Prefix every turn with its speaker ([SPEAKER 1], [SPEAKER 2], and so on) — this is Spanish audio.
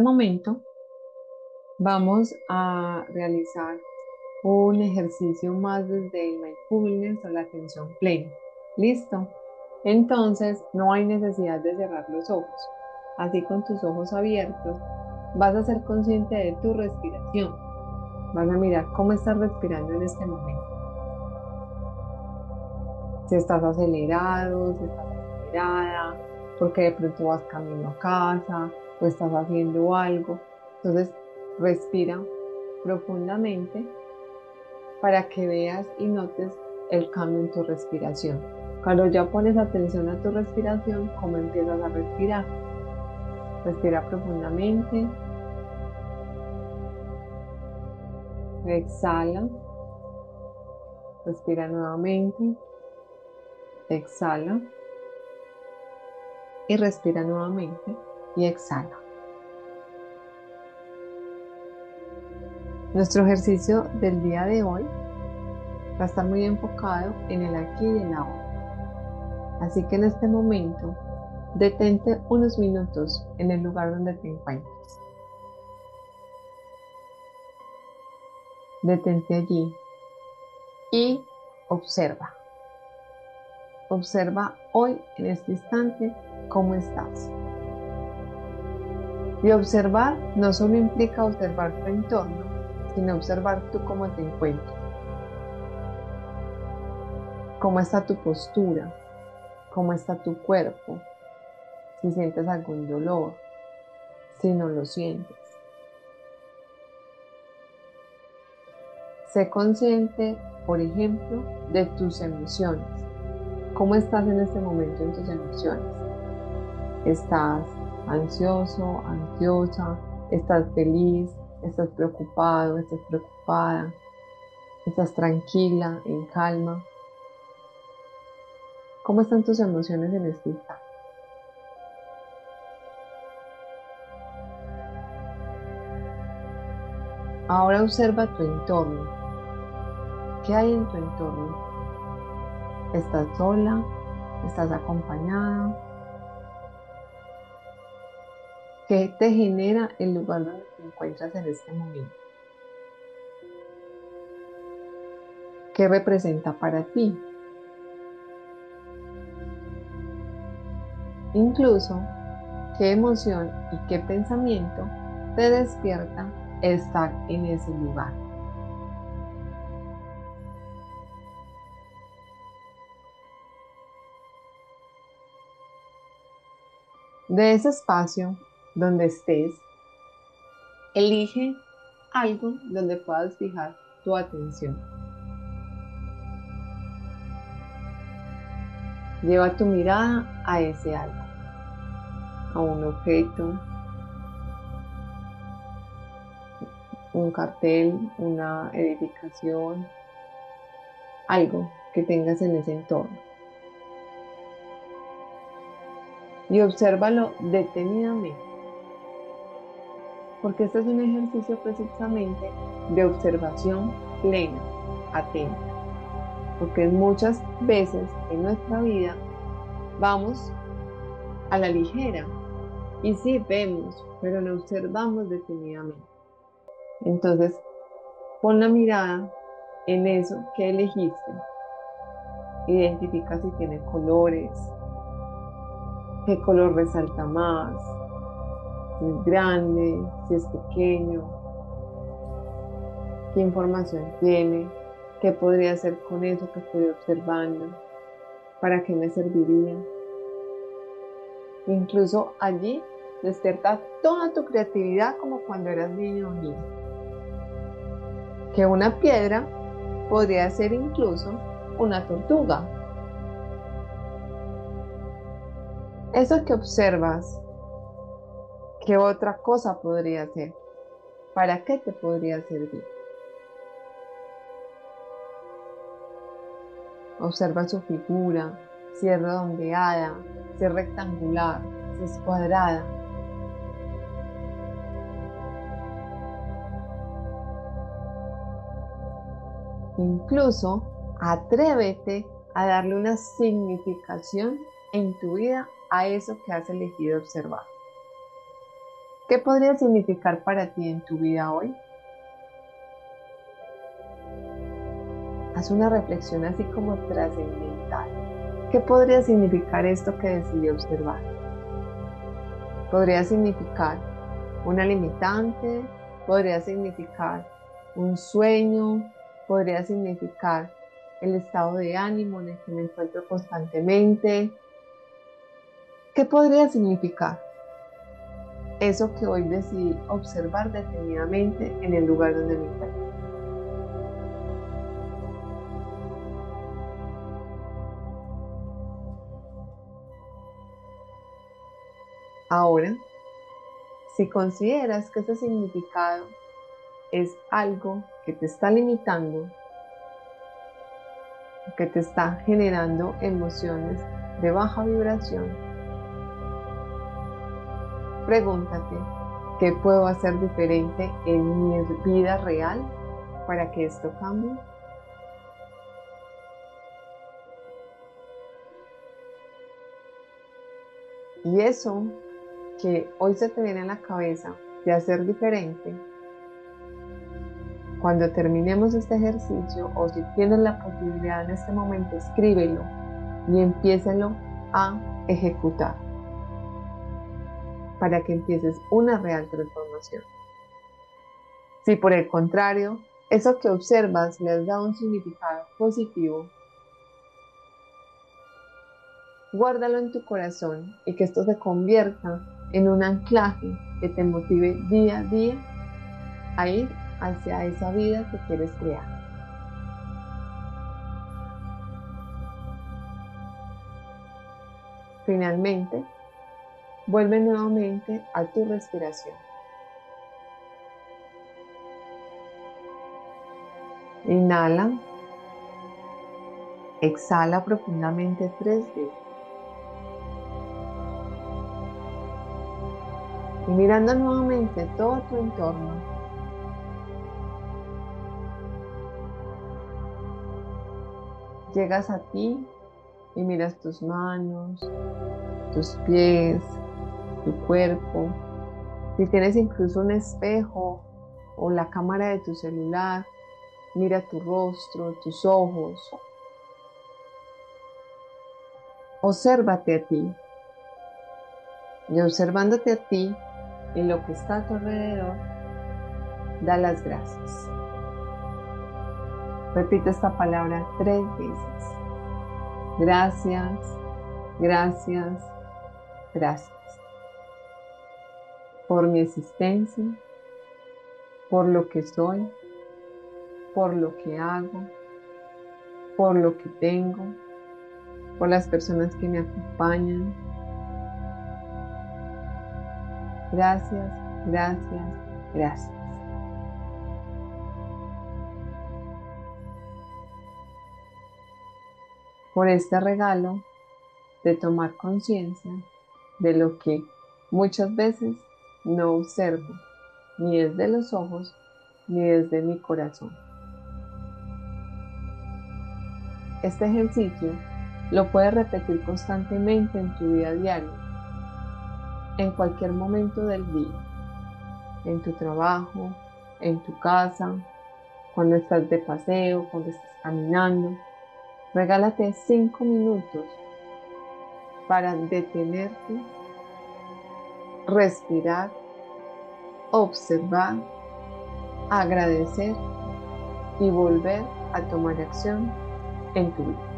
[SPEAKER 1] este momento vamos a realizar un ejercicio más desde el mindfulness o la atención plena. ¿Listo? Entonces no hay necesidad de cerrar los ojos. Así con tus ojos abiertos vas a ser consciente de tu respiración. Vas a mirar cómo estás respirando en este momento. Si estás acelerado, si estás acelerada, porque de pronto vas camino a casa o estás haciendo algo. Entonces respira profundamente para que veas y notes el cambio en tu respiración. Cuando ya pones atención a tu respiración, cómo empiezas a respirar. Respira profundamente. Exhala. Respira nuevamente. Exhala. Y respira nuevamente y exhala. Nuestro ejercicio del día de hoy va a estar muy enfocado en el aquí y en ahora. Así que en este momento, detente unos minutos en el lugar donde te encuentres. Detente allí y observa. Observa hoy, en este instante, cómo estás. Y observar no solo implica observar tu entorno, sino observar tú cómo te encuentras. Cómo está tu postura, cómo está tu cuerpo, si sientes algún dolor, si no lo sientes. Sé consciente, por ejemplo, de tus emociones. ¿Cómo estás en este momento en tus emociones? ¿Estás ansioso, ansiosa? ¿Estás feliz? estás preocupado, estás preocupada, estás tranquila, en calma. ¿Cómo están tus emociones en este instante? Ahora observa tu entorno. ¿Qué hay en tu entorno? ¿Estás sola? ¿Estás acompañada? ¿Qué te genera el lugar donde te encuentras en este momento? ¿Qué representa para ti? Incluso, ¿qué emoción y qué pensamiento te despierta estar en ese lugar? De ese espacio donde estés, elige algo donde puedas fijar tu atención. Lleva tu mirada a ese algo, a un objeto, un cartel, una edificación, algo que tengas en ese entorno. Y obsérvalo detenidamente porque este es un ejercicio precisamente de observación plena, atenta. Porque muchas veces en nuestra vida vamos a la ligera y sí vemos, pero no observamos detenidamente. Entonces, pon la mirada en eso que elegiste. Identifica si tiene colores, qué color resalta más, si es grande, si es pequeño, qué información tiene, qué podría hacer con eso que estoy observando, para qué me serviría. Incluso allí despierta toda tu creatividad como cuando eras niño o niña. Que una piedra podría ser incluso una tortuga. Eso que observas ¿Qué otra cosa podría ser? ¿Para qué te podría servir? Observa su figura, si es redondeada, si es rectangular, si es cuadrada. Incluso atrévete a darle una significación en tu vida a eso que has elegido observar. ¿Qué podría significar para ti en tu vida hoy? Haz una reflexión así como trascendental. ¿Qué podría significar esto que decidí observar? Podría significar una limitante, podría significar un sueño, podría significar el estado de ánimo en el que me encuentro constantemente. ¿Qué podría significar? Eso que hoy decidí observar detenidamente en el lugar donde me encuentro. Ahora, si consideras que ese significado es algo que te está limitando, que te está generando emociones de baja vibración, pregúntate, ¿qué puedo hacer diferente en mi vida real para que esto cambie? Y eso que hoy se te viene a la cabeza de hacer diferente, cuando terminemos este ejercicio o si tienes la posibilidad en este momento, escríbelo y empiécelo a ejecutar para que empieces una real transformación. Si por el contrario, eso que observas le has un significado positivo, guárdalo en tu corazón y que esto se convierta en un anclaje que te motive día a día a ir hacia esa vida que quieres crear. Finalmente, vuelve nuevamente a tu respiración. Inhala. Exhala profundamente tres veces. y mirando nuevamente todo tu entorno. Llegas a ti y miras tus manos, tus pies, tu cuerpo. Si tienes incluso un espejo o la cámara de tu celular, mira tu rostro, tus ojos. Obsérvate a ti. Y observándote a ti, y lo que está a tu alrededor, da las gracias. Repite esta palabra tres veces. Gracias, gracias, gracias. Por mi existencia, por lo que soy, por lo que hago, por lo que tengo, por las personas que me acompañan, Gracias, gracias, gracias. Por este regalo de tomar conciencia de lo que muchas veces no observo, ni desde los ojos, ni desde mi corazón. Este ejercicio lo puedes repetir constantemente en tu vida diaria en cualquier momento del día, en tu trabajo, en tu casa, cuando estás de paseo, cuando estás caminando. Regálate cinco minutos para detenerte, respirar, observar, agradecer y volver a tomar acción en tu vida.